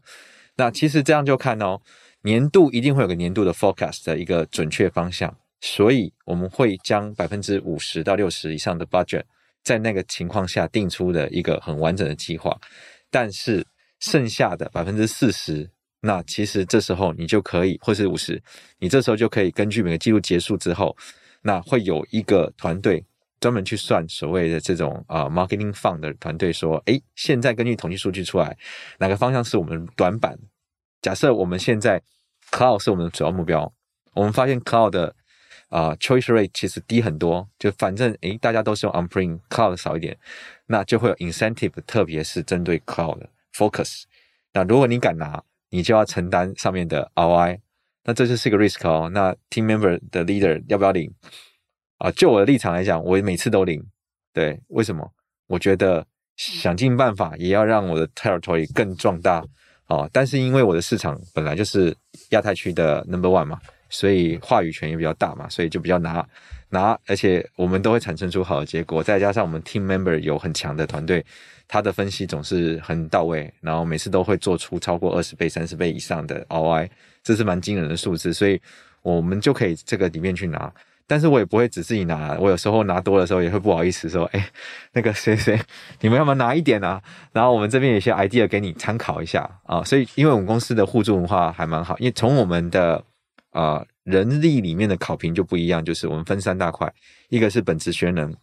B: 那其实这样就看哦，年度一定会有个年度的 forecast 的一个准确方向。所以我们会将百分之五十到六十以上的 budget 在那个情况下定出的一个很完整的计划。但是剩下的百分之四十。那其实这时候你就可以，或是五十，你这时候就可以根据每个季度结束之后，那会有一个团队专门去算所谓的这种啊、marketing fund 的团队说，诶，现在根据统计数据出来，哪个方向是我们短板？假设我们现在 cloud 是我们的主要目标，我们发现 cloud 的啊、choice rate 其实低很多，就反正诶大家都是用 on-prem cloud 少一点，那就会有 incentive，特别是针对 cloud 的 focus。那如果你敢拿，你就要承担上面的 ROI，那这就是一个 risk 哦。那 team member 的 leader 要不要领啊？就我的立场来讲，我每次都领。对，为什么？我觉得想尽办法也要让我的 territory 更壮大啊。但是因为我的市场本来就是亚太区的 number one 嘛，所以话语权也比较大嘛，所以就比较拿拿，而且我们都会产生出好的结果。再加上我们 team member 有很强的团队。他的分析总是很到位，然后每次都会做出超过二十倍、三十倍以上的 ROI，这是蛮惊人的数字，所以我们就可以这个里面去拿。但是我也不会只自己拿，我有时候拿多的时候也会不好意思说，哎，那个谁谁，你们要不要拿一点啊？然后我们这边有些 idea 给你参考一下啊。所以，因为我们公司的互助文化还蛮好，因为从我们的啊、人力里面的考评就不一样，就是我们分三大块，一个是本职学能。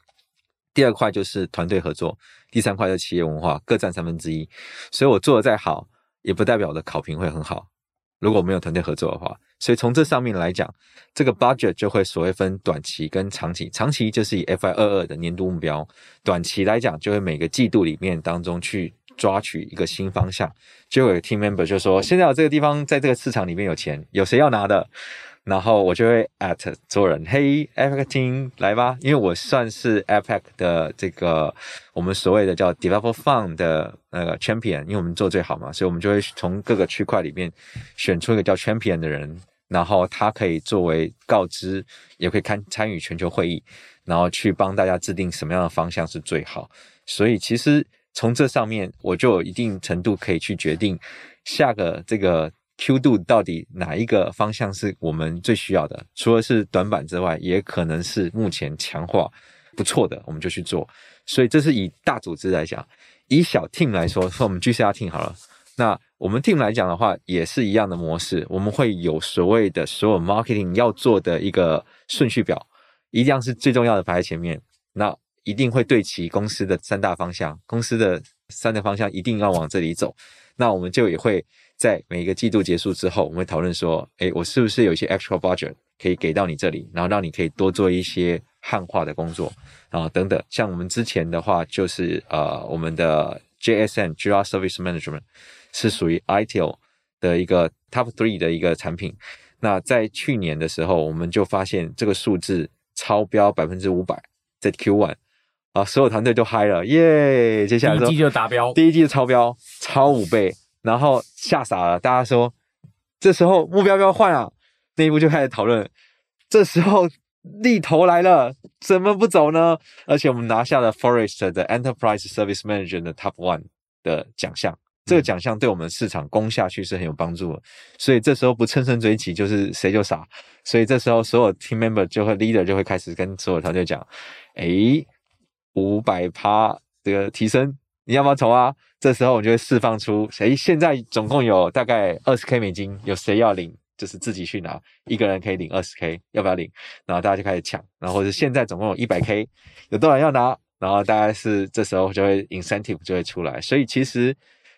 B: 第二块就是团队合作，第三块是企业文化，各占三分之一。所以我做的再好，也不代表我的考评会很好。如果没有团队合作的话，所以从这上面来讲，这个 budget 就会所谓分短期跟长期。长期就是以 FY 二二的年度目标，短期来讲就会每个季度里面当中去抓取一个新方向。就有 team member 就说，现在有这个地方在这个市场里面有钱，有谁要拿的？然后我就会 at 做人，嘿，APAC team 来吧，因为我算是 APAC 的这个我们所谓的叫 Developer Fund 的那个 champion，因为我们做最好嘛，所以我们就会从各个区块里面选出一个叫 champion 的人，然后他可以作为告知，也可以看参与全球会议，然后去帮大家制定什么样的方向是最好。所以其实从这上面，我就有一定程度可以去决定下个这个。Q 度到底哪一个方向是我们最需要的？除了是短板之外，也可能是目前强化不错的，我们就去做。所以这是以大组织来讲，以小 team 来说，说我们 GCR team 好了。那我们 team 来讲的话，也是一样的模式。我们会有所谓的所有 marketing 要做的一个顺序表，一样是最重要的排在前面。那一定会对齐公司的三大方向，公司的三大方向一定要往这里走。那我们就也会。在每一个季度结束之后，我们会讨论说，诶，我是不是有一些 extra budget 可以给到你这里，然后让你可以多做一些汉化的工作啊，等等。像我们之前的话，就是呃，我们的 JSN JR Service Management 是属于 ITIL 的一个 Top Three 的一个产品。那在去年的时候，我们就发现这个数字超标百分之五百，在 Q1 啊，所有团队都嗨了，耶！接下来
A: 第一季就达标，
B: 第一季就超标，超五倍。然后吓傻了，大家说，这时候目标要不要换啊？内部就开始讨论。这时候利头来了，怎么不走呢？而且我们拿下了 Forrester 的 Enterprise Service Manager 的 Top One 的奖项，这个奖项对我们市场攻下去是很有帮助的。所以这时候不乘胜追击，就是谁就傻。所以这时候所有 Team Member 就会 Leader 就会开始跟所有团队讲：诶，五百趴这个提升。你要不要投啊？这时候我就会释放出，诶，现在总共有大概二十 K 美金，有谁要领？就是自己去拿，一个人可以领二十 K，要不要领？然后大家就开始抢，然后或者现在总共有一百 K，有多少人要拿？然后大概是这时候就会 incentive 就会出来。所以其实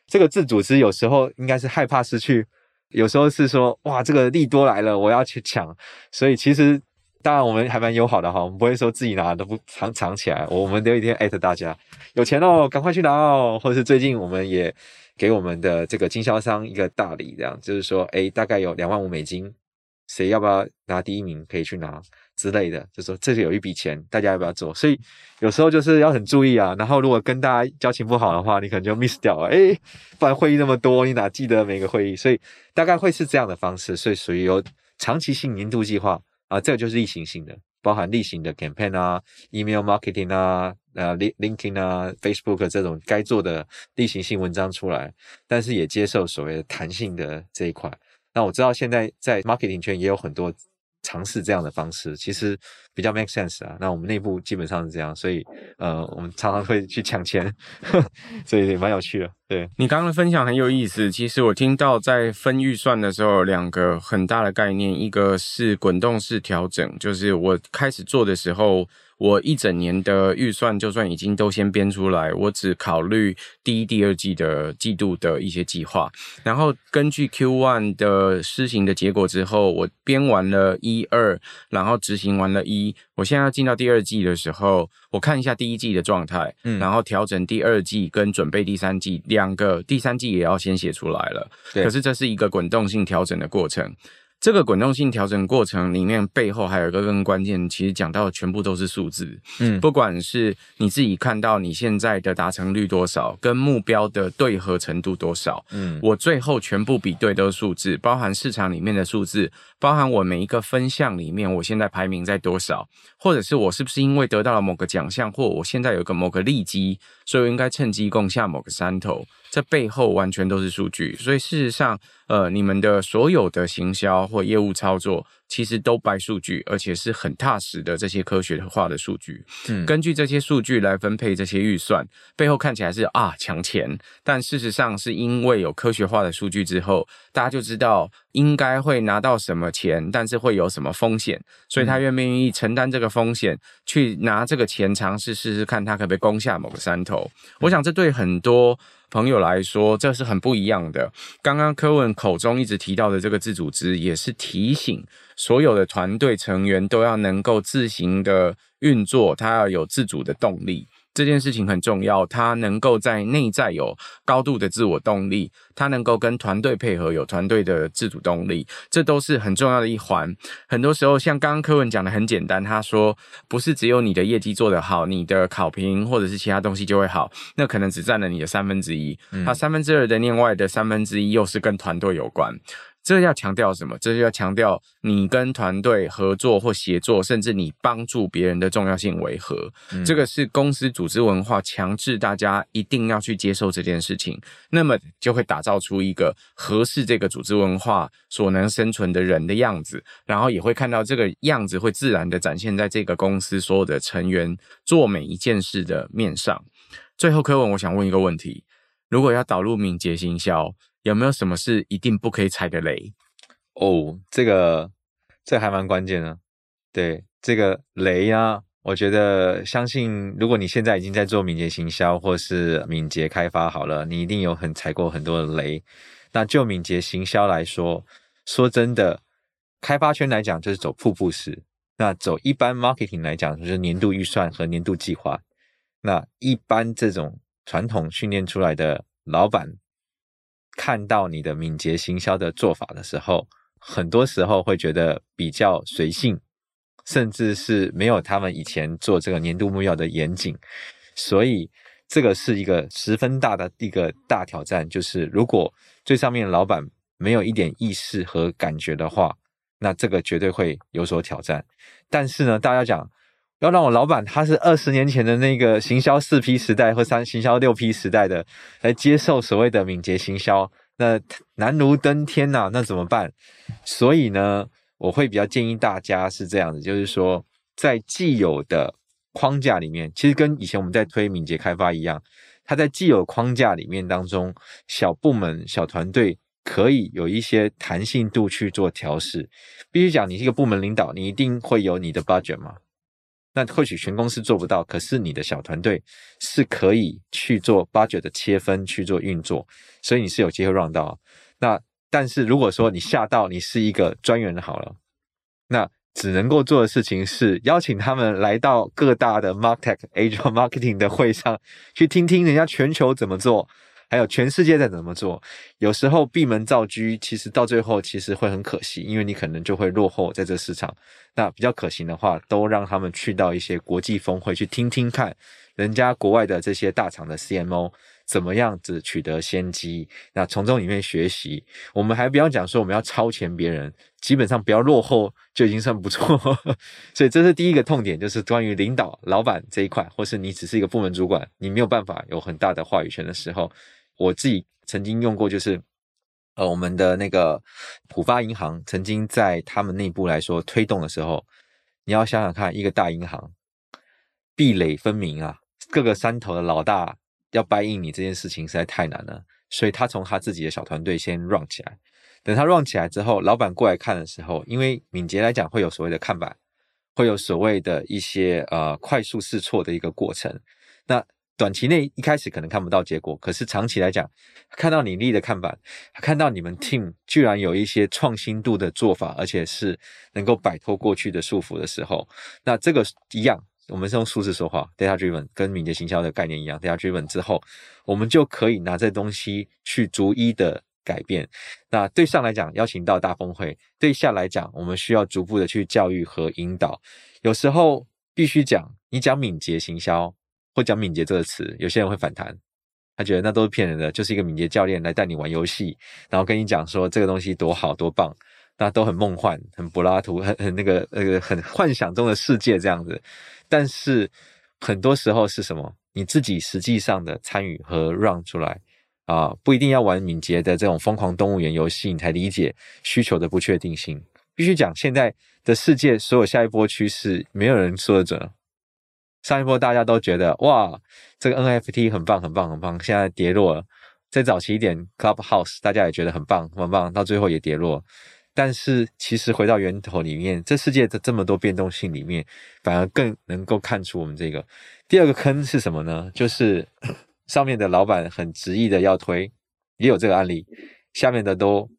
B: 这个自组织有时候应该是害怕失去，有时候是说哇，这个利多来了，我要去抢。所以其实当然我们还蛮友好的哈，我们不会说自己拿都不藏藏起来，我们都一天艾特大家有钱哦，赶快去拿哦，或者是最近我们也给我们的这个经销商一个大礼，这样就是说，哎，大概有两万五美金，谁要不要拿第一名可以去拿。之类的，就说这里有一笔钱，大家要不要做？所以有时候就是要很注意啊。然后如果跟大家交情不好的话，你可能就 miss 掉了。诶，不然会议那么多，你哪记得每个会议？所以大概会是这样的方式。所以属于有长期性年度计划啊，这个就是例行性的，包含例行的 campaign 啊、email marketing 啊、呃 linking 啊、Facebook 这种该做的例行性文章出来，但是也接受所谓的弹性的这一块。那我知道现在在 marketing 圈也有很多。尝试这样的方式，其实比较 make sense 啊。那我们内部基本上是这样，所以呃，我们常常会去抢钱，所以也蛮有趣的。对，
A: 你刚刚的分享很有意思。其实我听到在分预算的时候，两个很大的概念，一个是滚动式调整，就是我开始做的时候。我一整年的预算，就算已经都先编出来，我只考虑第一、第二季的季度的一些计划，然后根据 Q1 的施行的结果之后，我编完了一二，然后执行完了一，我现在要进到第二季的时候，我看一下第一季的状态，嗯，然后调整第二季跟准备第三季两个，第三季也要先写出来了，对，可是这是一个滚动性调整的过程。这个滚动性调整过程里面，背后还有一个更关键，其实讲到的全部都是数字。嗯，不管是你自己看到你现在的达成率多少，跟目标的对合程度多少，嗯，我最后全部比对都是数字，包含市场里面的数字，包含我每一个分项里面，我现在排名在多少，或者是我是不是因为得到了某个奖项，或我现在有个某个利基，所以应该趁机攻下某个山头。这背后完全都是数据，所以事实上，呃，你们的所有的行销或业务操作，其实都掰数据，而且是很踏实的这些科学化的数据。嗯，根据这些数据来分配这些预算，背后看起来是啊抢钱，但事实上是因为有科学化的数据之后，大家就知道应该会拿到什么钱，但是会有什么风险，所以他愿不愿意承担这个风险，去拿这个钱尝试试试看，他可不可以攻下某个山头。我想这对很多。朋友来说，这是很不一样的。刚刚柯文口中一直提到的这个自组织，也是提醒所有的团队成员都要能够自行的运作，他要有自主的动力。这件事情很重要，他能够在内在有高度的自我动力，他能够跟团队配合，有团队的自主动力，这都是很重要的一环。很多时候，像刚刚柯文讲的很简单，他说不是只有你的业绩做得好，你的考评或者是其他东西就会好，那可能只占了你的三分之一，他三分之二的另外的三分之一又是跟团队有关。这要强调什么？这就要强调你跟团队合作或协作，甚至你帮助别人的重要性为何？嗯。这个是公司组织文化强制大家一定要去接受这件事情，那么就会打造出一个合适这个组织文化所能生存的人的样子，然后也会看到这个样子会自然的展现在这个公司所有的成员做每一件事的面上。最后，柯文，我想问一个问题：如果要导入敏捷行销，有没有什么是一定不可以踩的雷？
B: 哦，这个这还蛮关键的。对，这个雷啊，我觉得相信，如果你现在已经在做敏捷行销或是敏捷开发好了，你一定有很踩过很多的雷。那就敏捷行销来说，说真的，开发圈来讲就是走瀑布式，那走一般 marketing 来讲就是年度预算和年度计划。那一般这种传统训练出来的老板。看到你的敏捷行销的做法的时候，很多时候会觉得比较随性，甚至是没有他们以前做这个年度目标的严谨，所以这个是一个十分大的一个大挑战。就是如果最上面的老板没有一点意识和感觉的话，那这个绝对会有所挑战。但是呢，大家讲要让我老板他是二十年前的那个行销四 P 时代或三行销六 P 时代的来接受所谓的敏捷行销，那难如登天呐、那怎么办？所以呢，我会比较建议大家是这样子，就是说在既有的框架里面，其实跟以前我们在推敏捷开发一样，它在既有框架里面当中，小部门、小团队可以有一些弹性度去做调试。必须讲，你是一个部门领导，你一定会有你的 budget 嘛。那或许全公司做不到，可是你的小团队是可以去做 budget 的切分，去做运作，所以你是有机会 run 到。那但是如果说你下到你是一个专员好了，那只能够做的事情是邀请他们来到各大的 MarkTech Agile Marketing 的会上，去听听人家全球怎么做。还有全世界在怎么做？有时候闭门造车，其实到最后其实会很可惜，因为你可能就会落后在这市场。那比较可行的话，都让他们去到一些国际峰会去听听看，人家国外的这些大厂的 CMO 怎么样子取得先机。那从中里面学习，我们还不要讲说我们要超前别人，基本上不要落后就已经算不错。所以这是第一个痛点，就是关于领导老板这一块，或是你只是一个部门主管，你没有办法有很大的话语权的时候。我自己曾经用过，就是呃，我们的那个浦发银行曾经在他们内部来说推动的时候，你要想想看，一个大银行壁垒分明啊，各个山头的老大要掰硬你这件事情实在太难了，所以他从他自己的小团队先 run 起来，等他 run 起来之后，老板过来看的时候，因为敏捷来讲会有所谓的看板，会有所谓的一些呃快速试错的一个过程，那。短期内一开始可能看不到结果，可是长期来讲，看到你立的看板，看到你们 team 居然有一些创新度的做法，而且是能够摆脱过去的束缚的时候，那这个一样，我们是用数字说话，data driven 跟敏捷行销的概念一样，data driven 之后，我们就可以拿这东西去逐一的改变。那对上来讲，邀请到大峰会；对下来讲，我们需要逐步的去教育和引导。有时候必须讲，你讲敏捷行销。会讲敏捷这个词，有些人会反弹，他觉得那都是骗人的，就是一个敏捷教练来带你玩游戏，然后跟你讲说这个东西多好多棒，那都很梦幻、很柏拉图、很很那个那个很幻想中的世界这样子。但是很多时候是什么？你自己实际上的参与和 run 出来啊，不一定要玩敏捷的这种疯狂动物园游戏，你才理解需求的不确定性。必须讲，现在的世界所有下一波趋势，没有人说得准。上一波大家都觉得哇，这个 NFT 很棒很棒很棒，现在跌落了。再早期一点，Clubhouse 大家也觉得很棒很棒，到最后也跌落。但是其实回到源头里面，这世界的这么多变动性里面，反而更能够看出我们这个第二个坑是什么呢？就是 上面的老板很执意的要推，也有这个案例，下面的都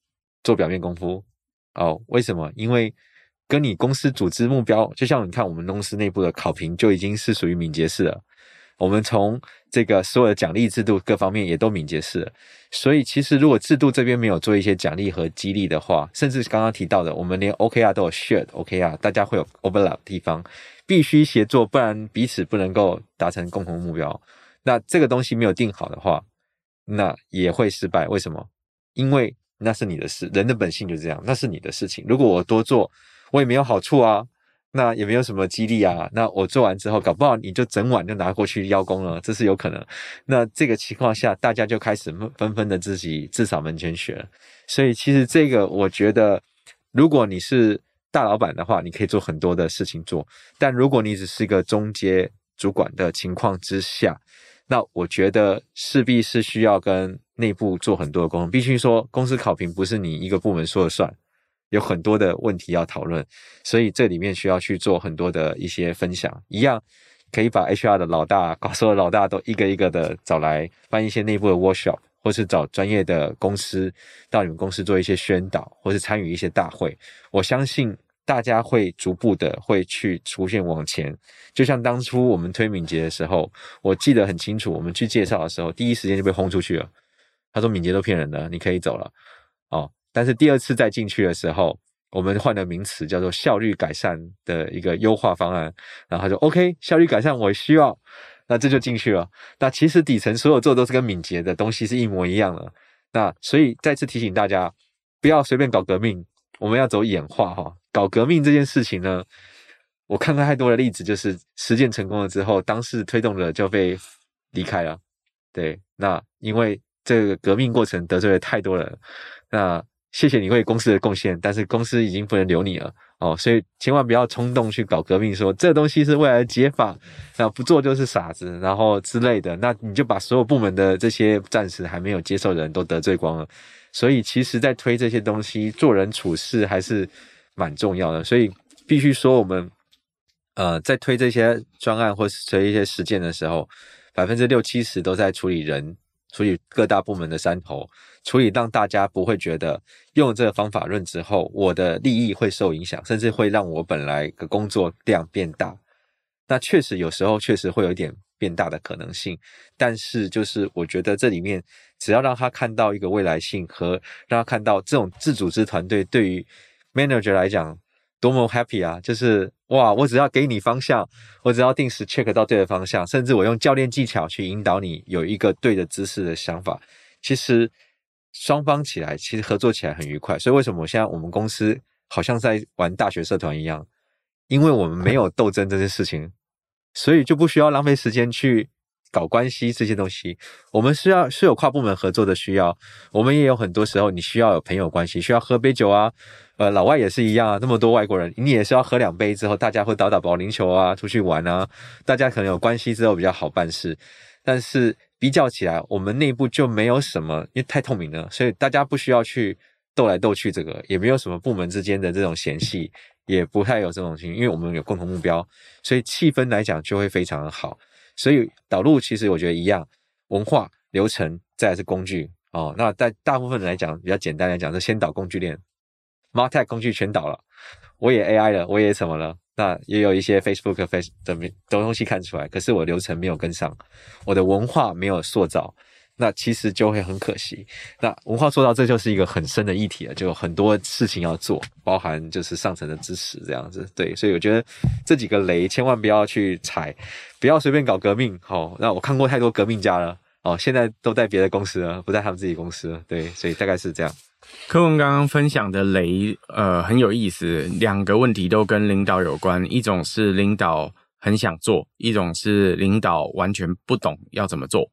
B: 做表面功夫哦。为什么？因为。跟你公司组织目标，就像你看我们公司内部的考评就已经是属于敏捷式了。我们从这个所有的奖励制度各方面也都敏捷式。所以其实如果制度这边没有做一些奖励和激励的话，甚至刚刚提到的，我们连 OKR 都有 shared OKR，大家会有 overlap 的地方，必须协作，不然彼此不能够达成共同目标。那这个东西没有定好的话，那也会失败。为什么？因为那是你的事，人的本性就是这样，那是你的事情。如果我多做，我也没有好处啊，那也没有什么激励啊。那我做完之后，搞不好你就整晚就拿过去邀功了，这是有可能。那这个情况下，大家就开始纷纷的自己自扫门前雪。所以其实这个，我觉得，如果你是大老板的话，你可以做很多的事情做；但如果你只是一个中阶主管的情况之下，那我觉得势必是需要跟内部做很多的沟通。必须说，公司考评不是你一个部门说了算。有很多的问题要讨论，所以这里面需要去做很多的一些分享。一样可以把 HR 的老大、搞所有老大都一个一个的找来办一些内部的 workshop，或是找专业的公司到你们公司做一些宣导，或是参与一些大会。我相信大家会逐步的会去出现往前。就像当初我们推敏捷的时候，我记得很清楚，我们去介绍的时候，第一时间就被轰出去了。他说敏捷都骗人的，你可以走了。哦。但是第二次再进去的时候，我们换了名词，叫做效率改善的一个优化方案。然后他说：“OK，效率改善我需要，那这就进去了。那其实底层所有做的都是跟敏捷的东西是一模一样的。那所以再次提醒大家，不要随便搞革命，我们要走演化哈。搞革命这件事情呢，我看过太多的例子，就是实践成功了之后，当时推动者就被离开了。对，那因为这个革命过程得罪了太多人，那。谢谢你为公司的贡献，但是公司已经不能留你了哦，所以千万不要冲动去搞革命，说这东西是未来的解法，那不做就是傻子，然后之类的，那你就把所有部门的这些暂时还没有接受的人都得罪光了。所以其实，在推这些东西，做人处事还是蛮重要的。所以必须说，我们呃在推这些专案或是推一些实践的时候，百分之六七十都在处理人处理各大部门的山头，处理让大家不会觉得用这个方法论之后，我的利益会受影响，甚至会让我本来的工作量变大。那确实有时候确实会有一点变大的可能性，但是就是我觉得这里面只要让他看到一个未来性和让他看到这种自组织团队对于 manager 来讲多么 happy 啊，就是哇，我只要给你方向，我只要定时 check 到对的方向，甚至我用教练技巧去引导你有一个对的姿势的想法，其实双方起来其实合作起来很愉快。所以为什么我现在我们公司好像在玩大学社团一样？因为我们没有斗争这件事情。所以就不需要浪费时间去搞关系这些东西。我们是要是有跨部门合作的需要，我们也有很多时候你需要有朋友关系，需要喝杯酒啊。呃，老外也是一样啊，那么多外国人，你也是要喝两杯之后，大家会打打保龄球啊，出去玩啊，大家可能有关系之后比较好办事。但是比较起来，我们内部就没有什么，因为太透明了，所以大家不需要去斗来斗去，这个也没有什么部门之间的这种嫌隙。也不太有这种情，因为我们有共同目标，所以气氛来讲就会非常的好。所以导入其实我觉得一样，文化流程再来是工具哦。那在大部分人来讲，比较简单来讲，是先导工具链，MarTech 工具全导了，我也 AI 了，我也什么了，那也有一些 Facebook、Face 的东西看出来，可是我流程没有跟上，我的文化没有塑造。那其实就会很可惜。那文化做到这就是一个很深的议题了，就有很多事情要做，包含就是上层的支持这样子。对，所以我觉得这几个雷千万不要去踩，不要随便搞革命。好，那我看过太多革命家了，哦，现在都在别的公司了，不在他们自己公司了。对，所以大概是这样。
A: 柯文刚刚分享的雷，呃，很有意思，两个问题都跟领导有关，一种是领导很想做，一种是领导完全不懂要怎么做。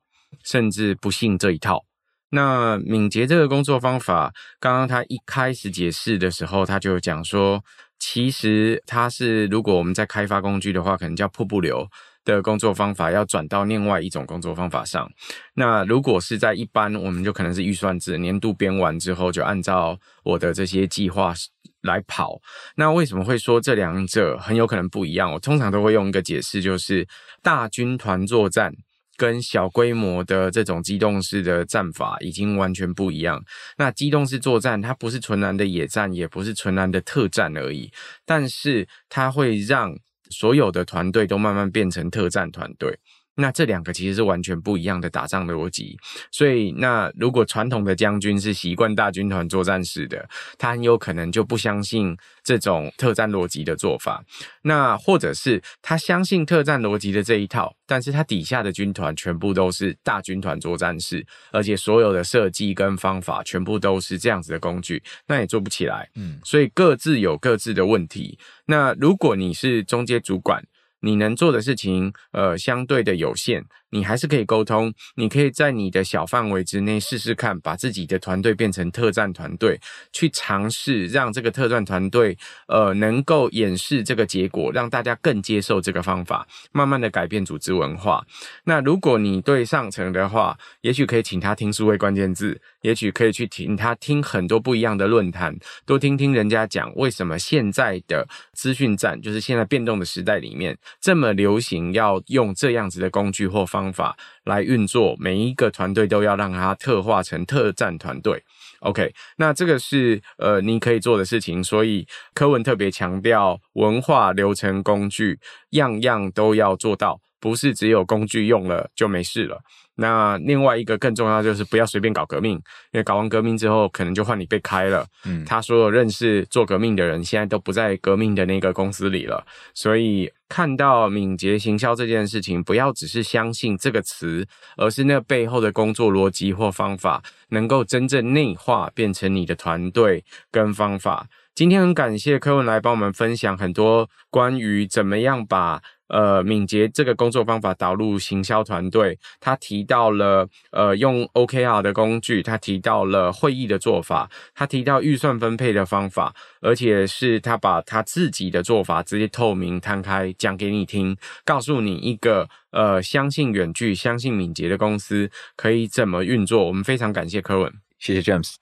A: 甚至不信这一套。那敏捷这个工作方法，刚刚他一开始解释的时候，他就讲说，其实它是如果我们在开发工具的话，可能叫瀑布流的工作方法，要转到另外一种工作方法上。那如果是在一般，我们就可能是预算制，年度编完之后就按照我的这些计划来跑。那为什么会说这两者很有可能不一样？我通常都会用一个解释，就是大军团作战。跟小规模的这种机动式的战法已经完全不一样。那机动式作战，它不是纯然的野战，也不是纯然的特战而已，但是它会让所有的团队都慢慢变成特战团队。那这两个其实是完全不一样的打仗逻辑，所以那如果传统的将军是习惯大军团作战式的，他很有可能就不相信这种特战逻辑的做法。那或者是他相信特战逻辑的这一套，但是他底下的军团全部都是大军团作战式，而且所有的设计跟方法全部都是这样子的工具，那也做不起来。嗯，所以各自有各自的问题。那如果你是中阶主管，你能做的事情，呃，相对的有限。你还是可以沟通，你可以在你的小范围之内试试看，把自己的团队变成特战团队，去尝试让这个特战团队，呃，能够演示这个结果，让大家更接受这个方法，慢慢的改变组织文化。那如果你对上层的话，也许可以请他听数位关键字，也许可以去听他听很多不一样的论坛，多听听人家讲为什么现在的资讯战，就是现在变动的时代里面这么流行，要用这样子的工具或方。方法来运作，每一个团队都要让它特化成特战团队。OK，那这个是呃你可以做的事情。所以柯文特别强调，文化、流程、工具，样样都要做到，不是只有工具用了就没事了。那另外一个更重要就是不要随便搞革命，因为搞完革命之后，可能就换你被开了。嗯，他所有认识做革命的人，现在都不在革命的那个公司里了。所以看到敏捷行销这件事情，不要只是相信这个词，而是那背后的工作逻辑或方法，能够真正内化变成你的团队跟方法。今天很感谢柯文来帮我们分享很多关于怎么样把。呃，敏捷这个工作方法导入行销团队，他提到了呃用 OKR 的工具，他提到了会议的做法，他提到预算分配的方法，而且是他把他自己的做法直接透明摊开讲给你听，告诉你一个呃相信远距、相信敏捷的公司可以怎么运作。我们非常感谢柯文，
B: 谢谢 James，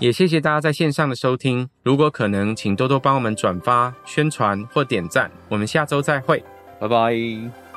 A: 也谢谢大家在线上的收听。如果可能，请多多帮我们转发、宣传或点赞。我们下周再会。
B: 拜拜。